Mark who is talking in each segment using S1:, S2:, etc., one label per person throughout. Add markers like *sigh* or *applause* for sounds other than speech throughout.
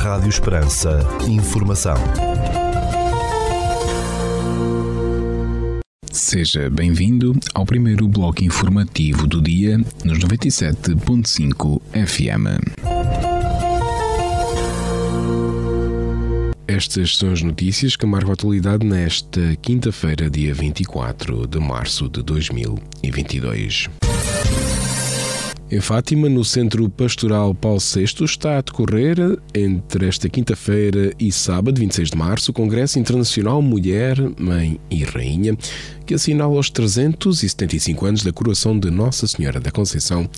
S1: Rádio Esperança. Informação.
S2: Seja bem-vindo ao primeiro bloco informativo do dia nos 97.5 FM. Estas são as notícias que marcam a atualidade nesta quinta-feira, dia 24 de março de 2022. Em Fátima, no Centro Pastoral Paulo VI, está a decorrer, entre esta quinta-feira e sábado, 26 de março, o Congresso Internacional Mulher, Mãe e Rainha, que assinala os 375 anos da coroação de Nossa Senhora da Conceição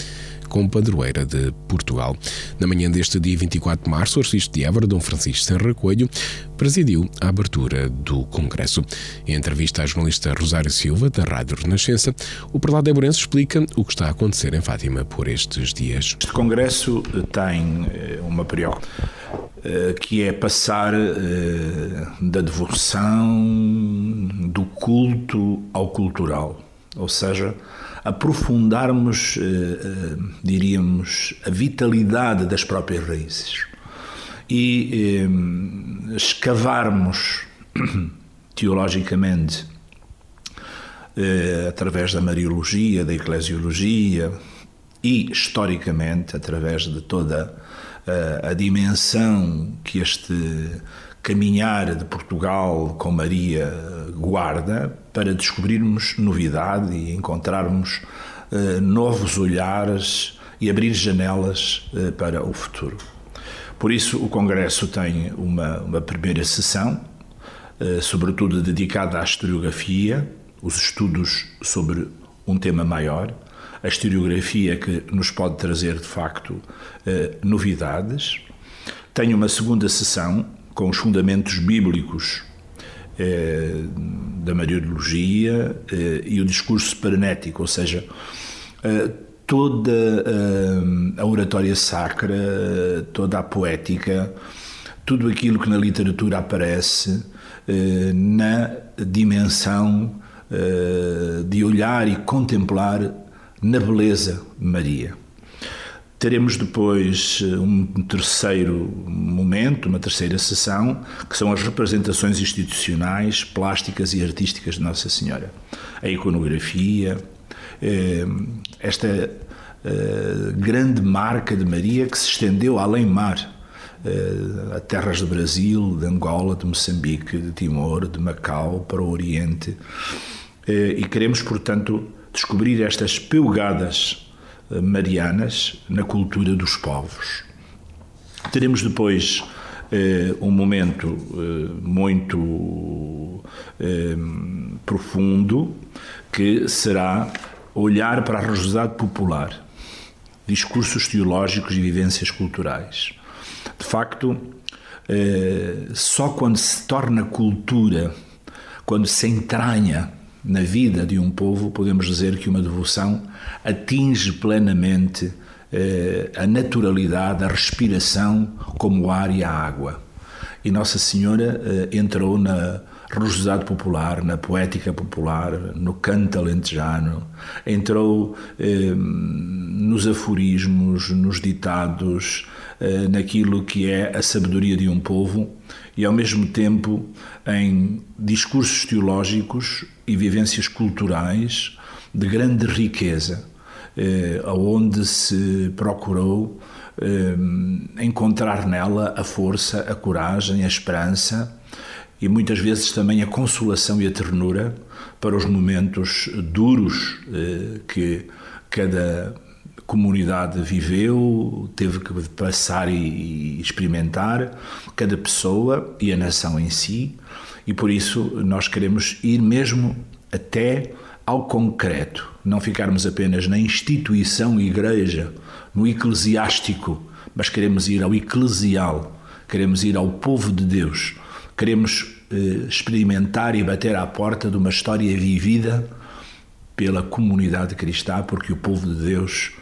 S2: como padroeira de Portugal. Na manhã deste dia 24 de março, o arcebispo de Évora, Dom Francisco Serra Coelho, presidiu a abertura do Congresso. Em entrevista à jornalista Rosário Silva, da Rádio Renascença, o prelado Éborense explica o que está a acontecer em Fátima por estes dias.
S3: Este Congresso tem eh, uma preocupação eh, que é passar eh, da devoção, do culto ao cultural. Ou seja, aprofundarmos, eh, eh, diríamos, a vitalidade das próprias raízes e eh, escavarmos *clears throat* teologicamente através da Mariologia, da Eclesiologia e historicamente através de toda a dimensão que este caminhar de Portugal com Maria guarda para descobrirmos novidade e encontrarmos uh, novos olhares e abrir janelas uh, para o futuro. Por isso, o Congresso tem uma, uma primeira sessão, uh, sobretudo dedicada à historiografia, os estudos sobre um tema maior, a historiografia que nos pode trazer, de facto, novidades. Tem uma segunda sessão com os fundamentos bíblicos eh, da Mariologia eh, e o discurso paranético, ou seja, eh, toda a oratória sacra, toda a poética, tudo aquilo que na literatura aparece na dimensão de olhar e contemplar na beleza Maria. Teremos depois eh, um terceiro momento, uma terceira sessão, que são as representações institucionais, plásticas e artísticas de Nossa Senhora. A iconografia, eh, esta eh, grande marca de Maria que se estendeu além mar, a terras do Brasil, de Angola, de Moçambique, de Timor, de Macau, para o Oriente. E queremos, portanto, descobrir estas pelgadas marianas na cultura dos povos. Teremos depois eh, um momento eh, muito eh, profundo que será olhar para a religiosidade popular, discursos teológicos e vivências culturais. De facto, eh, só quando se torna cultura, quando se entranha na vida de um povo, podemos dizer que uma devoção atinge plenamente eh, a naturalidade, a respiração como o ar e a água. E Nossa Senhora eh, entrou na religiosidade popular, na poética popular, no canto alentejano, entrou eh, nos aforismos, nos ditados, eh, naquilo que é a sabedoria de um povo e, ao mesmo tempo, em discursos teológicos e vivências culturais de grande riqueza, eh, onde se procurou eh, encontrar nela a força, a coragem, a esperança e muitas vezes também a consolação e a ternura para os momentos duros eh, que cada comunidade viveu, teve que passar e experimentar, cada pessoa e a nação em si, e por isso nós queremos ir mesmo até ao concreto, não ficarmos apenas na instituição igreja, no eclesiástico, mas queremos ir ao eclesial, queremos ir ao povo de Deus, queremos eh, experimentar e bater à porta de uma história vivida pela comunidade cristã, porque o povo de Deus,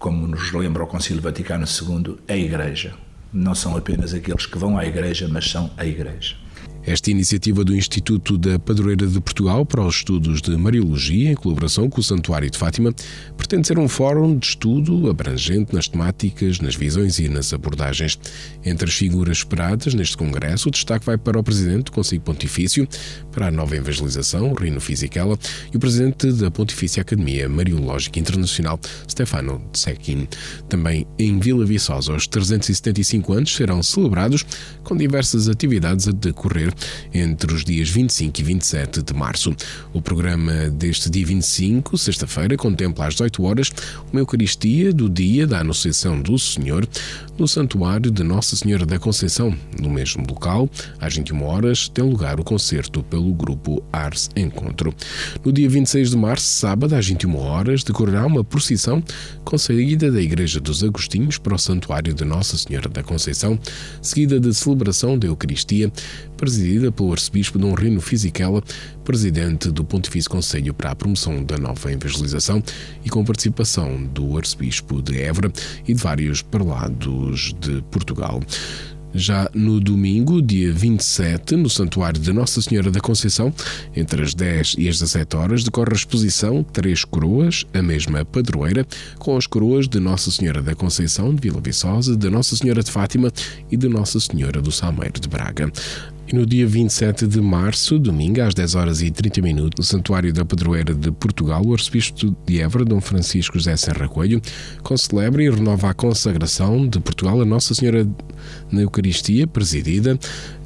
S3: como nos lembra o Concílio Vaticano II, a Igreja. Não são apenas aqueles que vão à Igreja, mas são a Igreja.
S2: Esta iniciativa do Instituto da Padroeira de Portugal para os estudos de Mariologia, em colaboração com o Santuário de Fátima, pretende ser um fórum de estudo abrangente nas temáticas, nas visões e nas abordagens. Entre as figuras esperadas neste congresso, o destaque vai para o Presidente do Conselho Pontifício para a Nova Evangelização, Rino Fisichella, e o Presidente da Pontifícia Academia Mariológica Internacional, Stefano Tsekin. Também em Vila Viçosa, os 375 anos serão celebrados com diversas atividades a decorrer entre os dias 25 e 27 de março. O programa deste dia 25, sexta-feira, contempla às 18 horas uma Eucaristia do dia da Anunciação do Senhor no Santuário de Nossa Senhora da Conceição. No mesmo local, às 21 horas, tem lugar o concerto pelo grupo Ars Encontro. No dia 26 de março, sábado, às 21 horas, decorrerá uma procissão com da Igreja dos Agostinhos para o Santuário de Nossa Senhora da Conceição, seguida de celebração da Eucaristia, presidida pelo Arcebispo Dom Rino Fisichella, presidente do Pontifício Conselho para a Promoção da Nova Evangelização e com participação do Arcebispo de Évora e de vários parlados de Portugal. Já no domingo, dia 27, no Santuário de Nossa Senhora da Conceição, entre as 10 e as 17 horas, decorre a exposição Três Coroas, a mesma padroeira, com as coroas de Nossa Senhora da Conceição de Vila Viçosa, de Nossa Senhora de Fátima e de Nossa Senhora do Salmeiro de Braga. E no dia 27 de março, domingo, às 10 horas e 30 minutos, no Santuário da Padroeira de Portugal, o arcebispo de Évora, Dom Francisco José Serra Coelho, concelebra e renova a consagração de Portugal a Nossa Senhora na Eucaristia, presidida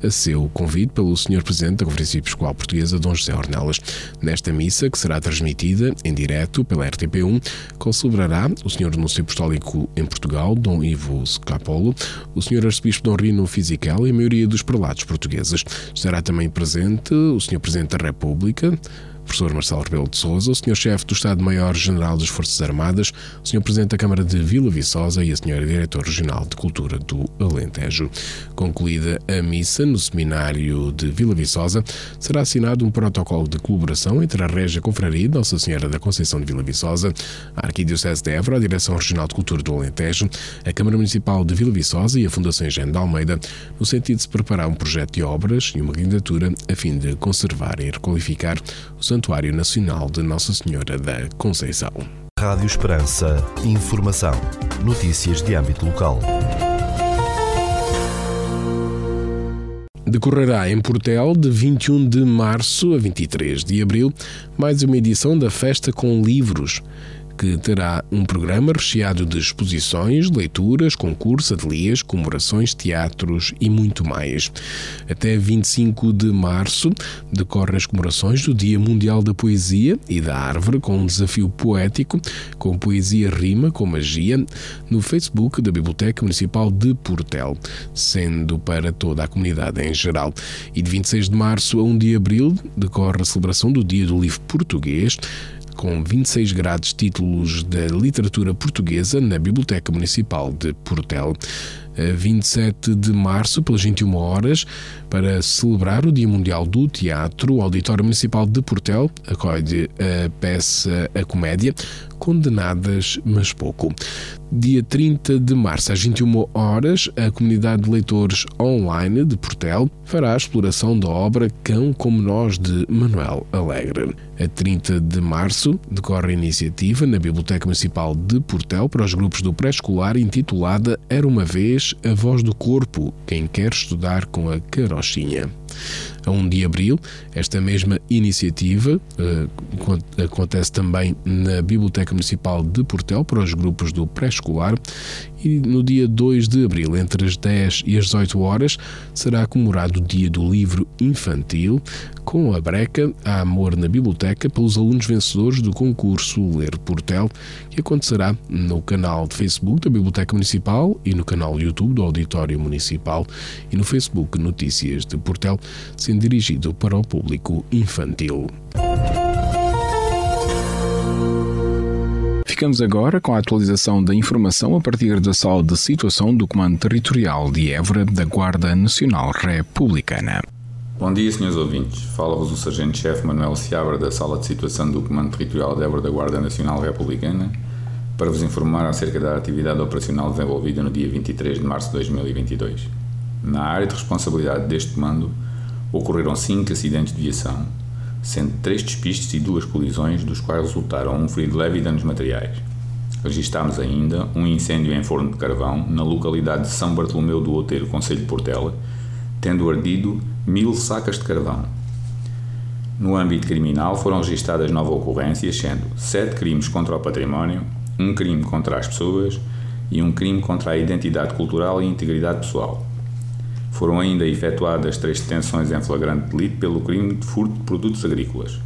S2: a seu convite pelo Sr. Presidente da Conferência Episcopal Portuguesa, Dom José Ornelas. Nesta missa, que será transmitida em direto pela RTP1, concelebrará o Sr. Anúncio Apostólico em Portugal, Dom Ivo Scapolo, o Sr. Arcebispo Dom Rino Fisichella e a maioria dos prelados portugueses. Estará também presente o Sr. Presidente da República, professor Marcelo Rebelo de Sousa, o Sr. Chefe do Estado-Maior-General das Forças Armadas, o Sr. Presidente da Câmara de Vila Viçosa e a Sra. Diretora Regional de Cultura do Alentejo. Concluída a missa no Seminário de Vila Viçosa, será assinado um protocolo de colaboração entre a Régia Confraria de Nossa Senhora da Conceição de Vila Viçosa, a Arquidiocese de Évora, a Direção Regional de Cultura do Alentejo, a Câmara Municipal de Vila Viçosa e a Fundação Engenho de Almeida, no sentido de se preparar um projeto de obras e uma candidatura a fim de conservar e requalificar o Santuário Nacional de Nossa Senhora da Conceição.
S1: Rádio Esperança. Informação. Notícias de âmbito local.
S2: Decorrerá em Portel de 21 de março a 23 de abril mais uma edição da Festa com Livros que terá um programa recheado de exposições, leituras, concursos, ateliês, comemorações, teatros e muito mais. Até 25 de março decorrem as comemorações do Dia Mundial da Poesia e da Árvore, com um desafio poético com poesia rima com magia no Facebook da Biblioteca Municipal de Portel, sendo para toda a comunidade em geral. E de 26 de março a 1 de abril decorre a celebração do Dia do Livro Português, com 26 grados títulos da literatura portuguesa na Biblioteca Municipal de Portel. 27 de março, pelas 21 horas, para celebrar o Dia Mundial do Teatro, o Auditório Municipal de Portel acolhe a peça A Comédia, Condenadas, mas pouco. Dia 30 de março, às 21 horas, a comunidade de leitores online de Portel fará a exploração da obra Cão como Nós de Manuel Alegre. A 30 de março decorre a iniciativa na Biblioteca Municipal de Portel para os grupos do pré-escolar intitulada Era uma vez a voz do corpo, quem quer estudar com a carochinha. A 1 de abril, esta mesma iniciativa uh, acontece também na Biblioteca Municipal de Portel para os grupos do pré-escolar e no dia 2 de abril, entre as 10 e as 18 horas, será comemorado o Dia do Livro Infantil, com a breca a Amor na Biblioteca pelos alunos vencedores do concurso Ler Portel, que acontecerá no canal de Facebook da Biblioteca Municipal e no canal YouTube do Auditório Municipal e no Facebook Notícias de Portel, dirigido para o público infantil. Ficamos agora com a atualização da informação a partir da sala de situação do Comando Territorial de Évora da Guarda Nacional Republicana.
S4: Bom dia, senhores ouvintes. Fala-vos o Sargento-Chefe Manuel Seabra da Sala de Situação do Comando Territorial de Évora da Guarda Nacional Republicana para vos informar acerca da atividade operacional desenvolvida no dia 23 de março de 2022. Na área de responsabilidade deste comando, ocorreram cinco acidentes de viação, sendo três despistes e duas colisões, dos quais resultaram um ferido leve e danos materiais. Registámos ainda um incêndio em forno de carvão na localidade de São Bartolomeu do Outeiro, Conselho de Portela, tendo ardido mil sacas de carvão. No âmbito criminal foram registadas nove ocorrências, sendo sete crimes contra o património, um crime contra as pessoas e um crime contra a identidade cultural e integridade pessoal. Foram ainda efetuadas três detenções em flagrante delito pelo crime de furto de produtos agrícolas.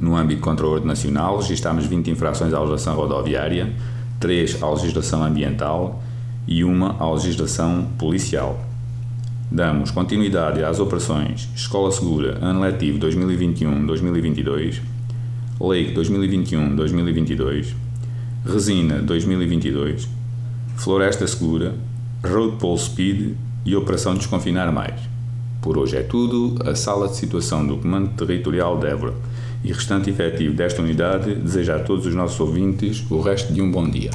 S4: No âmbito contra o ordem nacional, registámos 20 infrações à legislação rodoviária, 3 à legislação ambiental e uma à legislação policial. Damos continuidade às operações Escola Segura, Ano Letivo 2021-2022, Lake 2021-2022, Resina 2022, Floresta Segura, Road Pole Speed e Operação Desconfinar Mais. Por hoje é tudo. A Sala de Situação do Comando Territorial de Évora e restante efetivo desta unidade deseja a todos os nossos ouvintes o resto de um bom dia.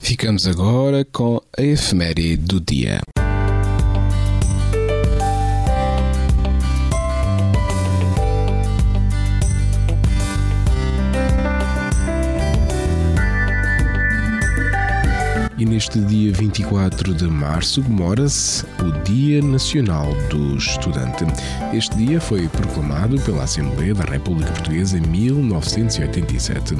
S2: Ficamos agora com a efeméride do dia. E neste dia 24 de março comemora-se o Dia Nacional do Estudante. Este dia foi proclamado pela Assembleia da República Portuguesa em 1987.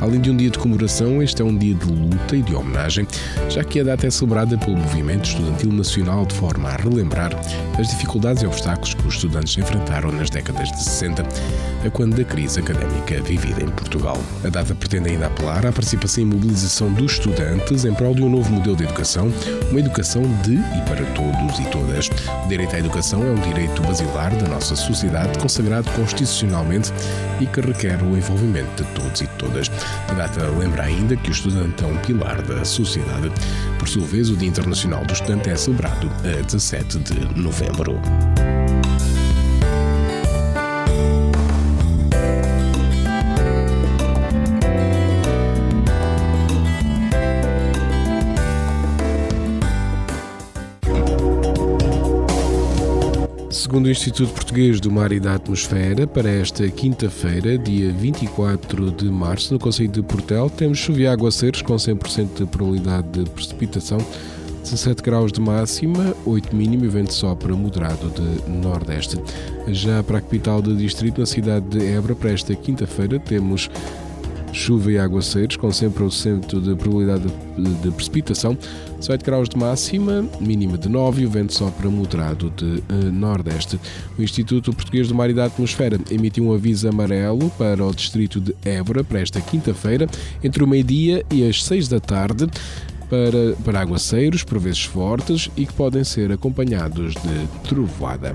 S2: Além de um dia de comemoração, este é um dia de luta e de homenagem, já que a data é celebrada pelo Movimento Estudantil Nacional de forma a relembrar as dificuldades e obstáculos que os estudantes enfrentaram nas décadas de 60, a quando da crise académica vivida em Portugal. A data pretende ainda apelar à participação e mobilização dos estudantes em prol de um novo modelo de educação, uma educação de e para todos e todas. O direito à educação é um direito basilar da nossa sociedade, consagrado constitucionalmente e que requer o envolvimento de todos e todas. A data lembra ainda que o estudante é um pilar da sociedade. Por sua vez, o Dia Internacional do Estudante é celebrado a 17 de novembro. Segundo o Instituto Português do Mar e da Atmosfera, para esta quinta-feira, dia 24 de março, no Conselho de Portel, temos chuva e aguaceiros com 100% de probabilidade de precipitação, 17 graus de máxima, 8 mínimo e vento sopra moderado de nordeste. Já para a capital do distrito, na cidade de Évora, para esta quinta-feira, temos chuva e aguaceiros, com 100% de probabilidade de precipitação, 18 graus de máxima, mínima de 9 e o vento sopra moderado de uh, nordeste. O Instituto Português do Mar e da Atmosfera emitiu um aviso amarelo para o distrito de Évora para esta quinta-feira, entre o meio-dia e as 6 da tarde. Para, para aguaceiros, por vezes fortes, e que podem ser acompanhados de trovoada.